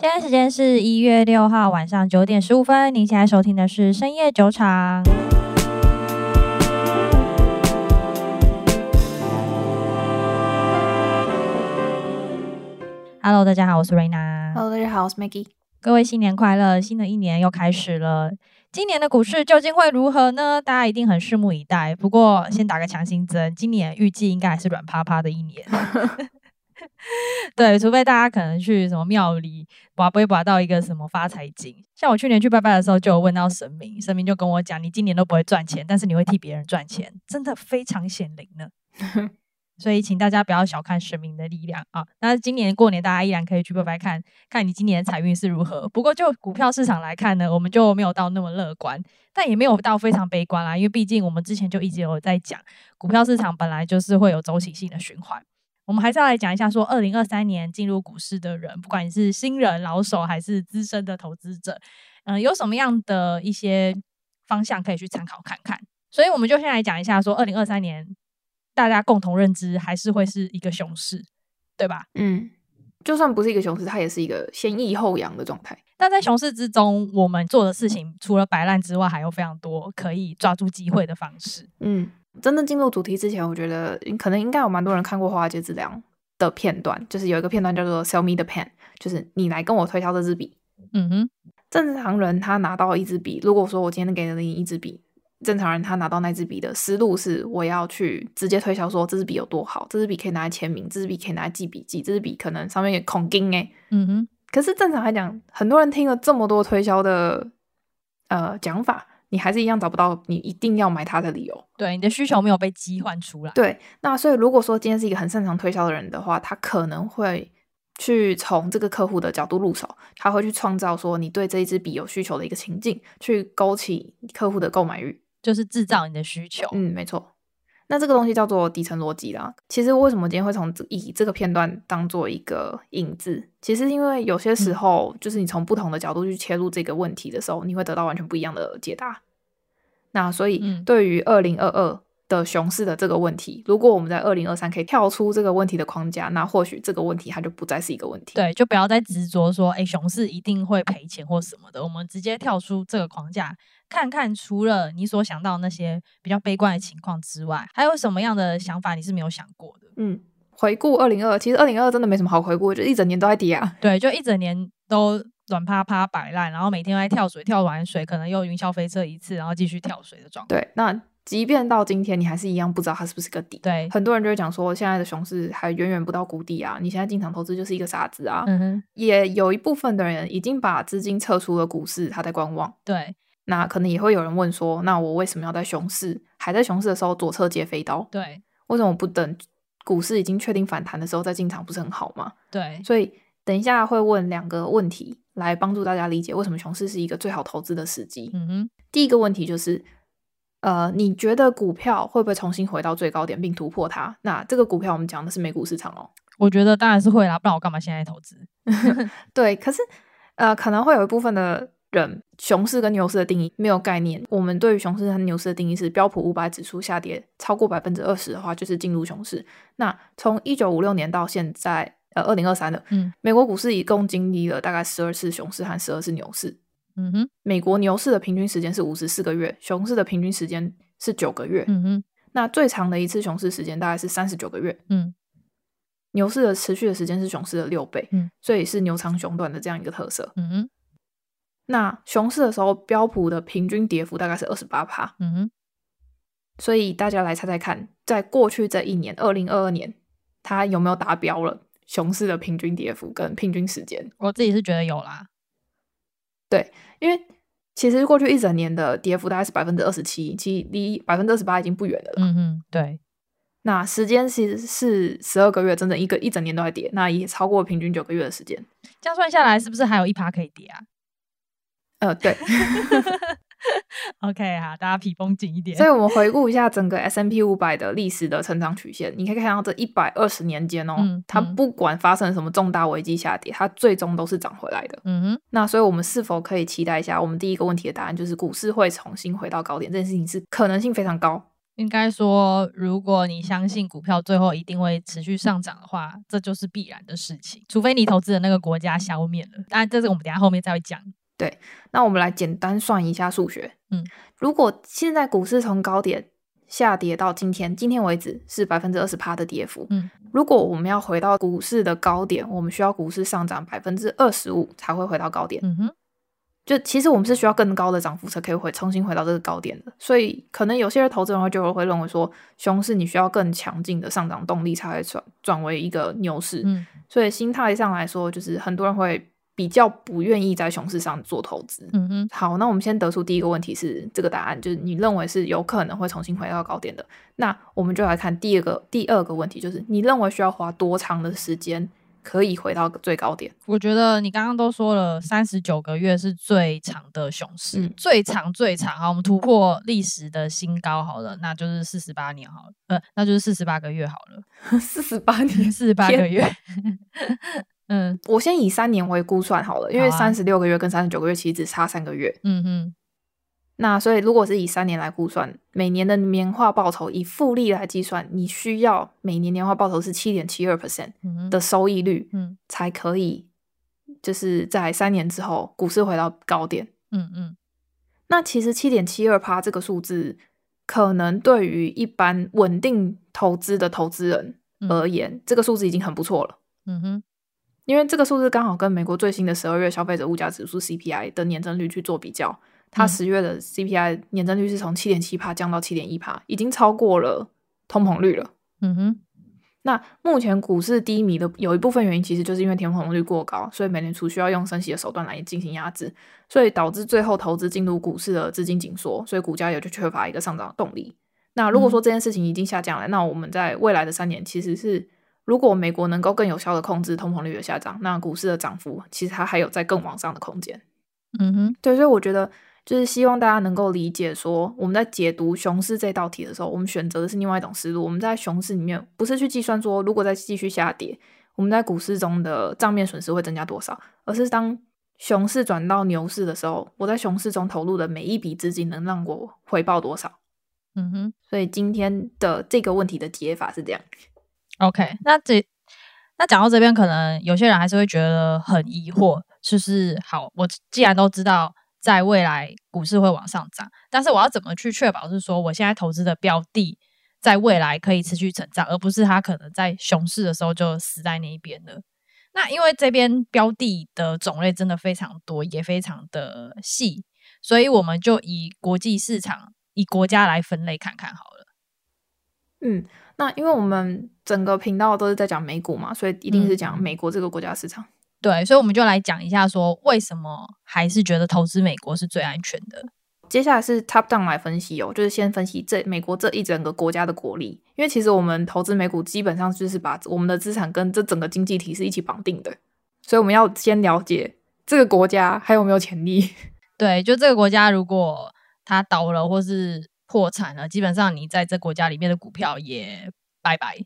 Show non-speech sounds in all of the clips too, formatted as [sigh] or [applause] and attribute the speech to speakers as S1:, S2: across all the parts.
S1: 现在时间是一月六号晚上九点十五分，您现在收听的是深夜酒场。Hello，大家好，我是瑞娜。
S2: Hello，大家好，我是 Maggie。
S1: 各位新年快乐！新的一年又开始了，今年的股市究竟会如何呢？大家一定很拭目以待。不过，先打个强心针，今年预计应该还是软趴趴的一年。[laughs] [laughs] 对，除非大家可能去什么庙里，拔不会拔到一个什么发财金。像我去年去拜拜的时候，就有问到神明，神明就跟我讲，你今年都不会赚钱，但是你会替别人赚钱，真的非常显灵呢。[laughs] 所以，请大家不要小看神明的力量啊！那今年过年，大家依然可以去拜拜看，看你今年的财运是如何。不过，就股票市场来看呢，我们就没有到那么乐观，但也没有到非常悲观啦。因为毕竟我们之前就一直有在讲，股票市场本来就是会有周期性的循环。我们还是要来讲一下，说二零二三年进入股市的人，不管你是新人、老手还是资深的投资者，嗯、呃，有什么样的一些方向可以去参考看看。所以，我们就先来讲一下，说二零二三年大家共同认知还是会是一个熊市，对吧？
S2: 嗯，就算不是一个熊市，它也是一个先抑后扬的状态。
S1: 但在熊市之中，我们做的事情除了摆烂之外，还有非常多可以抓住机会的方式。
S2: 嗯。真正进入主题之前，我觉得可能应该有蛮多人看过《华尔街之狼》的片段，就是有一个片段叫做 “Sell me the pen”，就是你来跟我推销这支笔。
S1: 嗯哼，
S2: 正常人他拿到一支笔，如果说我今天给了你一支笔，正常人他拿到那支笔的思路是，我要去直接推销说这支笔有多好，这支笔可以拿来签名，这支笔可以拿来记笔记，这支笔可能上面有孔钉诶。
S1: 嗯哼，
S2: 可是正常来讲，很多人听了这么多推销的呃讲法。你还是一样找不到你一定要买它的理由，
S1: 对，你的需求没有被激唤出来。
S2: 对，那所以如果说今天是一个很擅长推销的人的话，他可能会去从这个客户的角度入手，他会去创造说你对这一支笔有需求的一个情境，去勾起客户的购买欲，
S1: 就是制造你的需求。
S2: 嗯，没错。那这个东西叫做底层逻辑啦。其实为什么今天会从以这个片段当做一个引子？其实因为有些时候，就是你从不同的角度去切入这个问题的时候，你会得到完全不一样的解答。那所以，对于二零二二的熊市的这个问题，如果我们在二零二三可以跳出这个问题的框架，那或许这个问题它就不再是一个问题。
S1: 对，就不要再执着说，哎，熊市一定会赔钱或什么的。我们直接跳出这个框架。看看除了你所想到那些比较悲观的情况之外，还有什么样的想法你是没有想过的？
S2: 嗯，回顾二零二二，其实二零二二真的没什么好回顾，就一整年都在跌啊。
S1: 对，就一整年都软趴趴摆烂，然后每天都在跳水，跳完水可能又云霄飞车一次，然后继续跳水的状态。
S2: 对，那即便到今天，你还是一样不知道它是不是个底。
S1: 对，很
S2: 多人就会讲说，现在的熊市还远远不到谷底啊，你现在进场投资就是一个傻子啊。
S1: 嗯哼，
S2: 也有一部分的人已经把资金撤出了股市，他在观望。
S1: 对。
S2: 那可能也会有人问说，那我为什么要在熊市还在熊市的时候左侧接飞刀？
S1: 对，
S2: 为什么不等股市已经确定反弹的时候再进场，不是很好吗？
S1: 对，
S2: 所以等一下会问两个问题来帮助大家理解为什么熊市是一个最好投资的时机。
S1: 嗯哼，
S2: 第一个问题就是，呃，你觉得股票会不会重新回到最高点并突破它？那这个股票我们讲的是美股市场哦。[laughs]
S1: 我觉得当然是会啦，不然我干嘛现在投资？[laughs]
S2: 对，可是呃，可能会有一部分的。人熊市跟牛市的定义没有概念。我们对于熊市和牛市的定义是，标普五百指数下跌超过百分之二十的话，就是进入熊市。那从一九五六年到现在，呃，二零二三的，
S1: 嗯，
S2: 美国股市一共经历了大概十二次熊市和十二次牛市。
S1: 嗯哼，
S2: 美国牛市的平均时间是五十四个月，熊市的平均时间是九个月。
S1: 嗯哼，
S2: 那最长的一次熊市时间大概是三十九个月。
S1: 嗯，
S2: 牛市的持续的时间是熊市的六倍。
S1: 嗯，
S2: 所以是牛长熊短的这样一个特色。
S1: 嗯哼。
S2: 那熊市的时候，标普的平均跌幅大概是二十八趴。
S1: 嗯哼，
S2: 所以大家来猜猜看，在过去这一年，二零二二年，它有没有达标了熊市的平均跌幅跟平均时间？
S1: 我自己是觉得有啦。
S2: 对，因为其实过去一整年的跌幅大概是百分之二十七，其实离百分之二十八已经不远了
S1: 嗯。嗯，对。
S2: 那时间其实是十二个月，整整一个一整年都在跌，那也超过平均九个月的时间。
S1: 这样算下来，是不是还有一趴可以跌啊？
S2: 呃，对 [laughs] [laughs]
S1: OK 哈，大家皮绷紧一点。
S2: 所以，我们回顾一下整个 S M P 五百的历史的成长曲线，你可以看到这一百二十年间哦，
S1: 嗯、
S2: 它不管发生什么重大危机下跌，它最终都是涨回来的。
S1: 嗯哼，
S2: 那所以，我们是否可以期待一下？我们第一个问题的答案就是股市会重新回到高点，这件事情是可能性非常高。
S1: 应该说，如果你相信股票最后一定会持续上涨的话，这就是必然的事情。除非你投资的那个国家消灭了，当然这是我们等下后面再会讲。
S2: 对，那我们来简单算一下数学。
S1: 嗯，
S2: 如果现在股市从高点下跌到今天，今天为止是百分之二十趴的跌幅。
S1: 嗯，
S2: 如果我们要回到股市的高点，我们需要股市上涨百分之二十五才会回到高点。
S1: 嗯哼。
S2: 就其实我们是需要更高的涨幅才可以回重新回到这个高点的，所以可能有些人投资人会就会认为说，熊市你需要更强劲的上涨动力才会转转为一个牛市。
S1: 嗯，
S2: 所以心态上来说，就是很多人会比较不愿意在熊市上做投资。
S1: 嗯哼，
S2: 好，那我们先得出第一个问题是这个答案，就是你认为是有可能会重新回到高点的。那我们就来看第二个第二个问题，就是你认为需要花多长的时间？可以回到最高点。
S1: 我觉得你刚刚都说了，三十九个月是最长的熊市，
S2: 嗯、
S1: 最长最长。好，我们突破历史的新高好了，那就是四十八年好了，呃，那就是四十八个月好了。[laughs]
S2: 四十八年，
S1: 四十八个月。嗯，
S2: 我先以三年为估算好了，因为三十六个月跟三十九个月其实只差三个月。
S1: 嗯哼。
S2: 那所以，如果是以三年来估算，每年的年化报酬以复利来计算，你需要每年年化报酬是七点七二 percent 的收益率，
S1: 嗯，
S2: 才可以，就是在三年之后股市回到高点，
S1: 嗯嗯。
S2: 那其实七点七二趴这个数字，可能对于一般稳定投资的投资人而言，这个数字已经很不错了，
S1: 嗯哼，
S2: 因为这个数字刚好跟美国最新的十二月消费者物价指数 CPI 的年增率去做比较。它十月的 CPI 年增率是从七点七趴降到七点一趴，已经超过了通膨率了。
S1: 嗯哼，
S2: 那目前股市低迷的有一部分原因，其实就是因为通膨率过高，所以美联储需要用升息的手段来进行压制，所以导致最后投资进入股市的资金紧缩，所以股价也就缺乏一个上涨的动力。那如果说这件事情已经下降了，嗯、那我们在未来的三年，其实是如果美国能够更有效的控制通膨率的下降，那股市的涨幅其实它还有在更往上的空间。
S1: 嗯哼，
S2: 对，所以我觉得。就是希望大家能够理解，说我们在解读熊市这道题的时候，我们选择的是另外一种思路。我们在熊市里面不是去计算说，如果再继续下跌，我们在股市中的账面损失会增加多少，而是当熊市转到牛市的时候，我在熊市中投入的每一笔资金能让我回报多少。
S1: 嗯哼，
S2: 所以今天的这个问题的解法是这样。
S1: OK，那这那讲到这边，可能有些人还是会觉得很疑惑，就是好，我既然都知道。在未来股市会往上涨，但是我要怎么去确保是说我现在投资的标的在未来可以持续成长，而不是它可能在熊市的时候就死在那一边了？那因为这边标的的种类真的非常多，也非常的细，所以我们就以国际市场、以国家来分类看看好了。
S2: 嗯，那因为我们整个频道都是在讲美股嘛，所以一定是讲美国这个国家市场。嗯
S1: 对，所以我们就来讲一下，说为什么还是觉得投资美国是最安全的。
S2: 接下来是 top down 来分析哦，就是先分析这美国这一整个国家的国力，因为其实我们投资美股基本上就是把我们的资产跟这整个经济体是一起绑定的，所以我们要先了解这个国家还有没有潜力。[laughs]
S1: 对，就这个国家如果它倒了或是破产了，基本上你在这国家里面的股票也拜拜。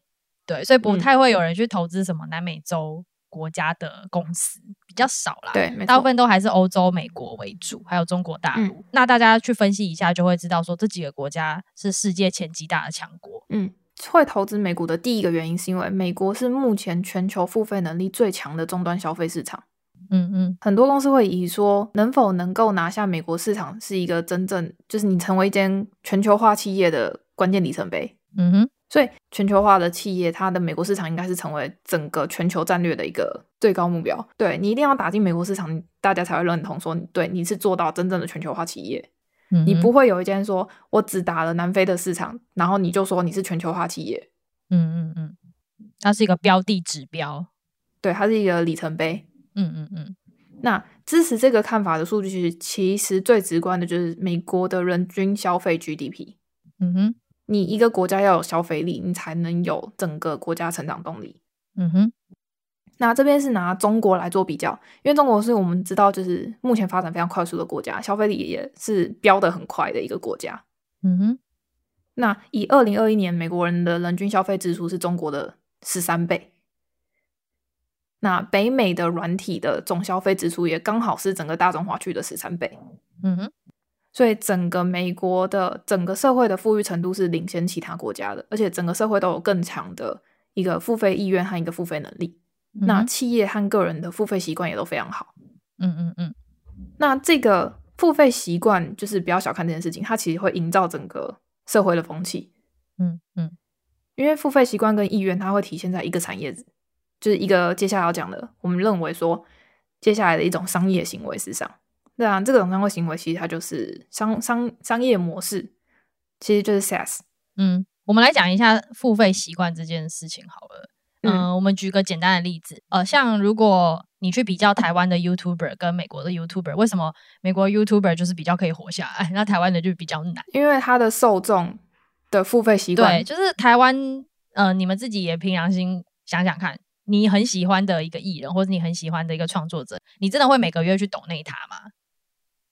S1: 对，所以不太会有人去投资什么南美洲。国家的公司比较少啦，
S2: 对，
S1: 大部分都还是欧洲、美国为主，还有中国大陆。嗯、那大家去分析一下，就会知道说这几个国家是世界前几大的强国。
S2: 嗯，会投资美股的第一个原因是因为美国是目前全球付费能力最强的终端消费市场。
S1: 嗯嗯，
S2: 很多公司会以说能否能够拿下美国市场是一个真正就是你成为一间全球化企业的关键里程碑。
S1: 嗯哼。
S2: 所以，全球化的企业，它的美国市场应该是成为整个全球战略的一个最高目标。对，你一定要打进美国市场，大家才会认同说，对，你是做到真正的全球化企业。
S1: 嗯。
S2: 你不会有一间说我只打了南非的市场，然后你就说你是全球化企业。
S1: 嗯嗯嗯，它是一个标的指标，
S2: 对，它是一个里程碑。
S1: 嗯嗯嗯。
S2: 那支持这个看法的数据，其实其实最直观的就是美国的人均消费 GDP。
S1: 嗯哼。
S2: 你一个国家要有消费力，你才能有整个国家成长动力。
S1: 嗯哼，
S2: 那这边是拿中国来做比较，因为中国是我们知道就是目前发展非常快速的国家，消费力也是飙得很快的一个国家。
S1: 嗯哼，
S2: 那以二零二一年美国人的人均消费支出是中国的十三倍，那北美的软体的总消费支出也刚好是整个大中华区的十三倍。
S1: 嗯哼。
S2: 所以整个美国的整个社会的富裕程度是领先其他国家的，而且整个社会都有更强的一个付费意愿和一个付费能力。嗯、那企业和个人的付费习惯也都非常好。
S1: 嗯嗯嗯。
S2: 那这个付费习惯就是不要小看这件事情，它其实会营造整个社会的风气。
S1: 嗯嗯。
S2: 因为付费习惯跟意愿，它会体现在一个产业，就是一个接下来要讲的，我们认为说接下来的一种商业行为是上。对啊，这种商业行为其实它就是商商商业模式，其实就是 SaaS。
S1: 嗯，我们来讲一下付费习惯这件事情好了。嗯，嗯，我们举个简单的例子，呃，像如果你去比较台湾的 YouTuber 跟美国的 YouTuber，为什么美国 YouTuber 就是比较可以活下来，那台湾的就比较难？
S2: 因为它的受众的付费习惯，
S1: 对，就是台湾，呃，你们自己也凭良心想想看，你很喜欢的一个艺人，或者你很喜欢的一个创作者，你真的会每个月去抖内他吗？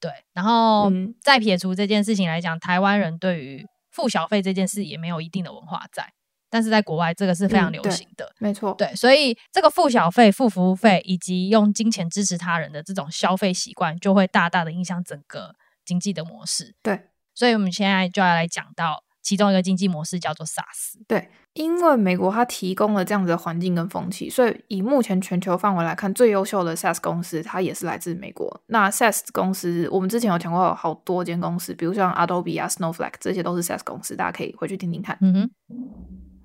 S1: 对，然后再撇除这件事情来讲，台湾人对于付小费这件事也没有一定的文化在，但是在国外这个是非常流行的，
S2: 嗯、没错。
S1: 对，所以这个付小费、付服务费以及用金钱支持他人的这种消费习惯，就会大大的影响整个经济的模式。
S2: 对，
S1: 所以我们现在就要来讲到其中一个经济模式，叫做 SaaS。
S2: 对。因为美国它提供了这样子的环境跟风气，所以以目前全球范围来看，最优秀的 SaaS 公司它也是来自美国。那 SaaS 公司，我们之前有讲过好多间公司，比如像 Adobe 啊、Snowflake 这些都是 SaaS 公司，大家可以回去听听看。
S1: 嗯哼。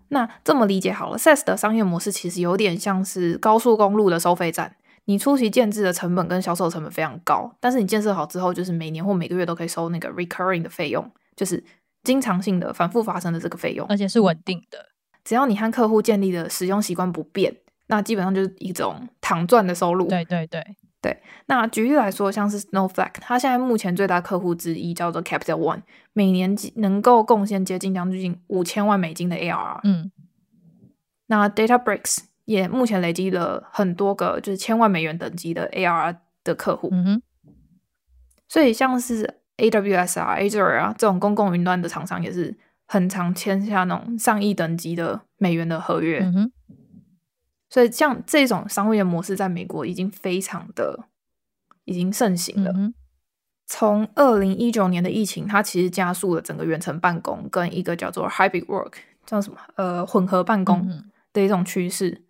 S2: 那这么理解好了，SaaS 的商业模式其实有点像是高速公路的收费站，你初期建制的成本跟销售成本非常高，但是你建设好之后，就是每年或每个月都可以收那个 recurring 的费用，就是经常性的反复发生的这个费用，
S1: 而且是稳定的。
S2: 只要你和客户建立的使用习惯不变，那基本上就是一种躺赚的收入。
S1: 对对对
S2: 对。那举例来说，像是 Snowflake，它现在目前最大客户之一叫做 Capital One，每年能够贡献接近将近五千万美金的 ARR。
S1: 嗯。
S2: 那 Databricks 也目前累积了很多个就是千万美元等级的 ARR 的客户。
S1: 嗯哼。
S2: 所以像是 AWS 啊、Azure 啊这种公共云端的厂商也是。很常签下那种上亿等级的美元的合约，
S1: 嗯，
S2: 所以像这种商业模式在美国已经非常的已经盛行了。
S1: 嗯，
S2: 从二零一九年的疫情，它其实加速了整个远程办公跟一个叫做 hybrid work 叫什么呃混合办公的一种趋势。嗯。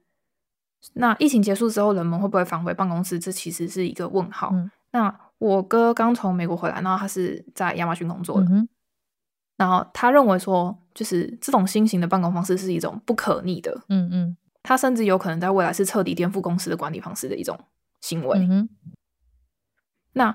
S2: 那疫情结束之后，人们会不会返回办公室？这其实是一个问号。
S1: 嗯。
S2: 那我哥刚从美国回来，然后他是在亚马逊工作的。
S1: 嗯
S2: 然后他认为说，就是这种新型的办公方式是一种不可逆的，
S1: 嗯嗯，
S2: 他甚至有可能在未来是彻底颠覆公司的管理方式的一种行为。
S1: 嗯、
S2: 那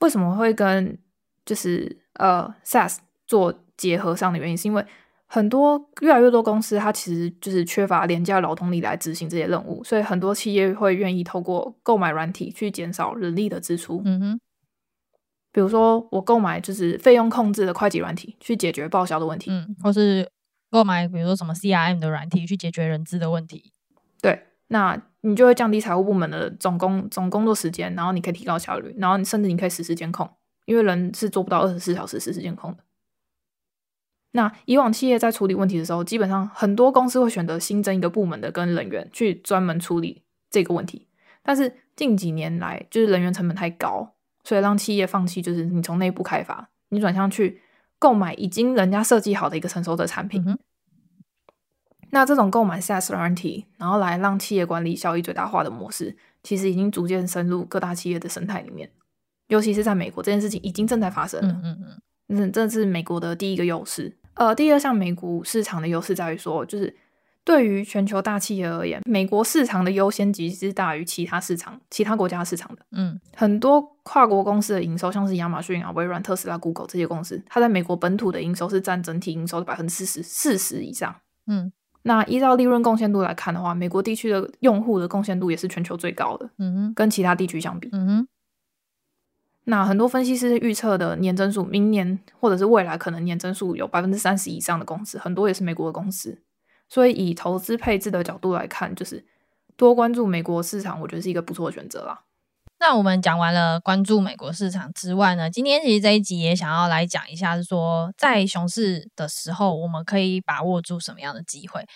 S2: 为什么会跟就是呃 SaaS 做结合上的原因，是因为很多越来越多公司它其实就是缺乏廉价劳动力来执行这些任务，所以很多企业会愿意透过购买软体去减少人力的支出。
S1: 嗯哼。
S2: 比如说，我购买就是费用控制的会计软体，去解决报销的问题，
S1: 嗯，或是购买比如说什么 CRM 的软体，去解决人资的问题。
S2: 对，那你就会降低财务部门的总工总工作时间，然后你可以提高效率，然后你甚至你可以实时监控，因为人是做不到二十四小时实时监控的。那以往企业在处理问题的时候，基本上很多公司会选择新增一个部门的跟人员去专门处理这个问题，但是近几年来，就是人员成本太高。所以让企业放弃，就是你从内部开发，你转向去购买已经人家设计好的一个成熟的产品。
S1: 嗯、
S2: 那这种购买 SaaS 软体，然后来让企业管理效益最大化的模式，其实已经逐渐深入各大企业的生态里面。尤其是在美国，这件事情已经正在发生了。
S1: 嗯嗯嗯，
S2: 这是美国的第一个优势。呃，第二项美股市场的优势在于说，就是。对于全球大企业而言，美国市场的优先级是大于其他市场、其他国家市场的。
S1: 嗯，
S2: 很多跨国公司的营收，像是亚马逊啊、微软、特斯拉、Google 这些公司，它在美国本土的营收是占整体营收的百分之四十、四十以上。
S1: 嗯，
S2: 那依照利润贡献度来看的话，美国地区的用户的贡献度也是全球最高的。
S1: 嗯哼，
S2: 跟其他地区相比。
S1: 嗯哼，
S2: 那很多分析师预测的年增速，明年或者是未来可能年增速有百分之三十以上的公司，很多也是美国的公司。所以，以投资配置的角度来看，就是多关注美国市场，我觉得是一个不错的选择啦。
S1: 那我们讲完了关注美国市场之外呢，今天其实这一集也想要来讲一下，是说在熊市的时候，我们可以把握住什么样的机会。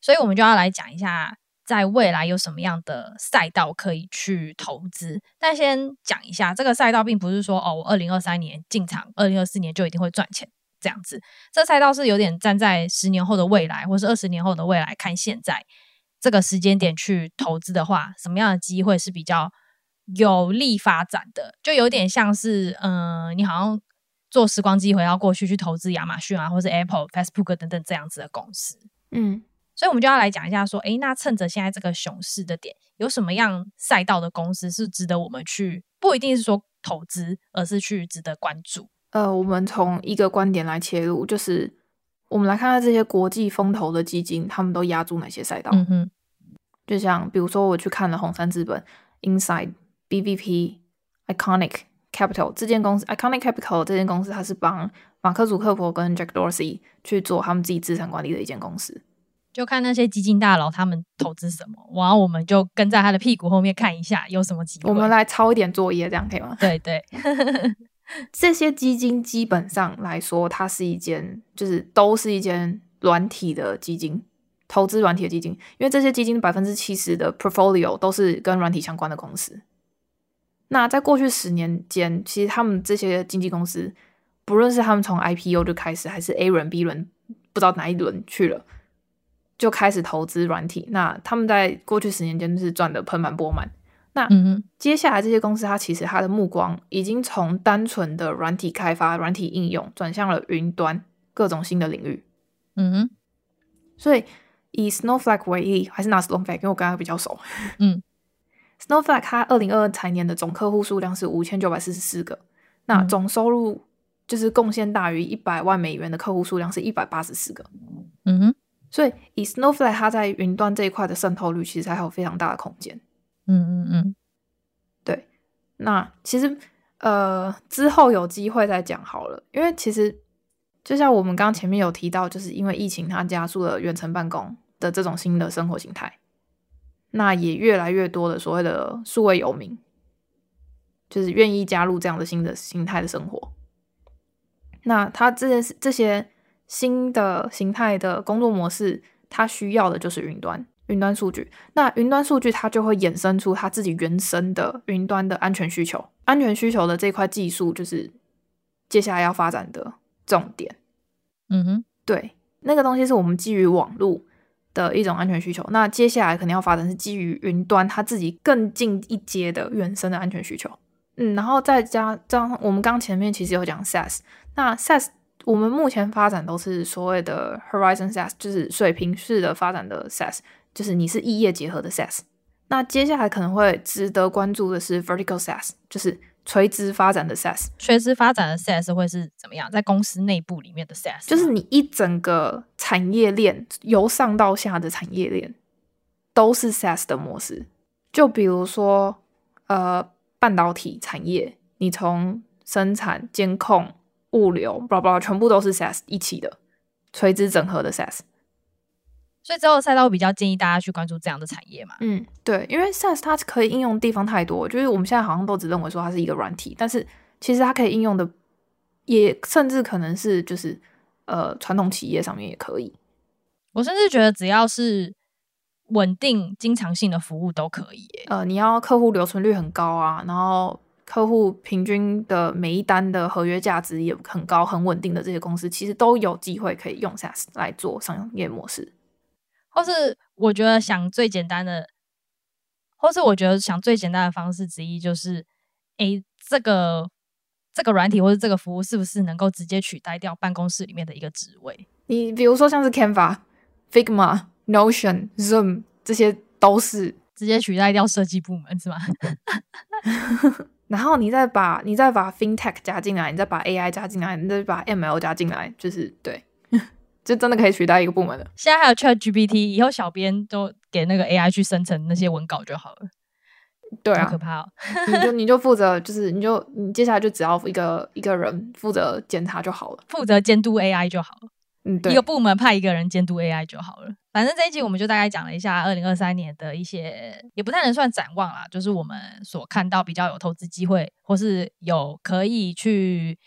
S1: 所以，我们就要来讲一下在未来有什么样的赛道可以去投资。但先讲一下，这个赛道并不是说哦，我二零二三年进场，二零二四年就一定会赚钱这样子。这赛道是有点站在十年后的未来，或是二十年后的未来看现在这个时间点去投资的话，什么样的机会是比较有利发展的？就有点像是，嗯、呃，你好像坐时光机回到过去去投资亚马逊啊，或是 Apple、Facebook 等等这样子的公司，
S2: 嗯。
S1: 所以，我们就要来讲一下，说，诶，那趁着现在这个熊市的点，有什么样赛道的公司是值得我们去？不一定是说投资，而是去值得关注。
S2: 呃，我们从一个观点来切入，就是我们来看看这些国际风投的基金，他们都押注哪些赛道？
S1: 嗯哼，
S2: 就像比如说，我去看了红杉资本、Inside、BVP、Iconic Capital 这间公司，Iconic Capital 这间公司，它是帮马克·祖克伯跟 Jack Dorsey 去做他们自己资产管理的一间公司。
S1: 就看那些基金大佬他们投资什么，然后我们就跟在他的屁股后面看一下有什么机会。
S2: 我们来抄一点作业，这样可以吗？
S1: 对对，[laughs]
S2: 这些基金基本上来说，它是一间就是都是一间软体的基金，投资软体的基金。因为这些基金百分之七十的 portfolio 都是跟软体相关的公司。那在过去十年间，其实他们这些经纪公司，不论是他们从 IPO 就开始，还是 A 轮、B 轮，不知道哪一轮去了。就开始投资软体，那他们在过去十年间就是赚得盆满钵满。那接下来这些公司，它其实它的目光已经从单纯的软体开发、软体应用，转向了云端各种新的领域。
S1: 嗯哼，
S2: 所以以 Snowflake 为例，还是拿 Snowflake，因为我跟他比较熟。
S1: 嗯
S2: ，Snowflake 它二零二二财年的总客户数量是五千九百四十四个，那总收入就是贡献大于一百万美元的客户数量是一百八十四个。
S1: 嗯哼。
S2: 所以，以 Snowflake 它在云端这一块的渗透率，其实还有非常大的空间。
S1: 嗯嗯嗯，
S2: 对。那其实，呃，之后有机会再讲好了。因为其实，就像我们刚前面有提到，就是因为疫情，它加速了远程办公的这种新的生活形态。那也越来越多的所谓的数位游民，就是愿意加入这样的新的形态的生活。那它这些，这些。新的形态的工作模式，它需要的就是云端、云端数据。那云端数据它就会衍生出它自己原生的云端的安全需求。安全需求的这块技术，就是接下来要发展的重点。
S1: 嗯哼，
S2: 对，那个东西是我们基于网络的一种安全需求。那接下来肯定要发展是基于云端，它自己更进一阶的原生的安全需求。嗯，然后再加上我们刚前面其实有讲 SaaS，那 SaaS。我们目前发展都是所谓的 Horizon SaaS，就是水平式的发展的 SaaS，就是你是异业结合的 SaaS。那接下来可能会值得关注的是 Vertical SaaS，就是垂直发展的 SaaS。
S1: 垂直发展的 SaaS 会是怎么样？在公司内部里面的 SaaS，
S2: 就是你一整个产业链由上到下的产业链都是 SaaS 的模式。就比如说，呃，半导体产业，你从生产、监控。物流，不不，全部都是 SaaS 一起的垂直整合的 SaaS，
S1: 所以之后赛道我比较建议大家去关注这样的产业嘛。
S2: 嗯，对，因为 SaaS 它可以应用的地方太多，就是我们现在好像都只认为说它是一个软体，但是其实它可以应用的也甚至可能是就是呃传统企业上面也可以。
S1: 我甚至觉得只要是稳定经常性的服务都可以。
S2: 呃，你要客户留存率很高啊，然后。客户平均的每一单的合约价值也很高、很稳定的这些公司，其实都有机会可以用 SaaS 来做商业模式。
S1: 或是我觉得想最简单的，或是我觉得想最简单的方式之一，就是，诶，这个这个软体或者这个服务是不是能够直接取代掉办公室里面的一个职位？
S2: 你比如说像是 Canva、Figma、Notion、Zoom，这些都是
S1: 直接取代掉设计部门，是吗？[laughs]
S2: 然后你再把你再把 FinTech 加进来，你再把 AI 加进来，你再把 ML 加进来，就是对，就真的可以取代一个部门的。
S1: 现在还有 ChatGPT，以后小编都给那个 AI 去生成那些文稿就好了。
S2: 对啊，
S1: 可怕哦！
S2: 你就 [laughs] 你就负责，就是你就你接下来就只要一个一个人负责检查就好了，
S1: 负责监督 AI 就好了。
S2: 嗯，对，
S1: 一个部门派一个人监督 AI 就好了。反正这一集我们就大概讲了一下二零二三年的一些，也不太能算展望啦，就是我们所看到比较有投资机会，或是有可以去嗯、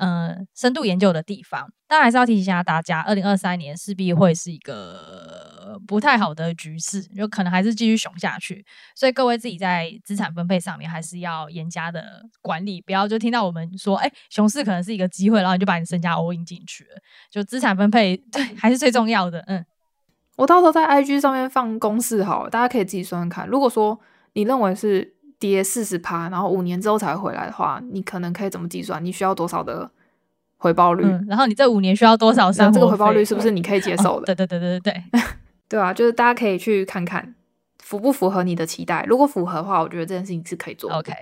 S1: 呃、深度研究的地方。但还是要提醒一下大家，二零二三年势必会是一个不太好的局势，就可能还是继续熊下去。所以各位自己在资产分配上面还是要严加的管理，不要就听到我们说，哎，熊市可能是一个机会，然后你就把你身家 all in 进去了。就资产分配对还是最重要的。嗯，
S2: 我到时候在 IG 上面放公式好，大家可以自己算算看。如果说你认为是跌四十趴，然后五年之后才回来的话，你可能可以怎么计算？你需要多少的回报率？
S1: 嗯、然后你这五年需要多少？
S2: 那这个回报率是不是你可以接受的？
S1: 对、哦、对对对对对，[laughs]
S2: 对啊，就是大家可以去看看符不符合你的期待。如果符合的话，我觉得这件事情是可以做的。
S1: OK，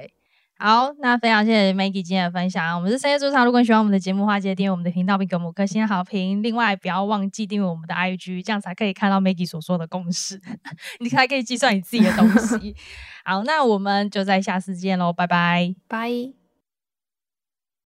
S1: 好，那非常谢谢 Maggie 今天的分享。我们是深夜驻场，如果你喜欢我们的节目的话，记得订阅我们的频道并给我们五颗星好评。另外，不要忘记订阅我们的 IG，这样才可以看到 Maggie 所说的公式，[laughs] 你才可以计算你自己的东西。[laughs] 好，那我们就在下次见喽，拜拜，
S2: 拜。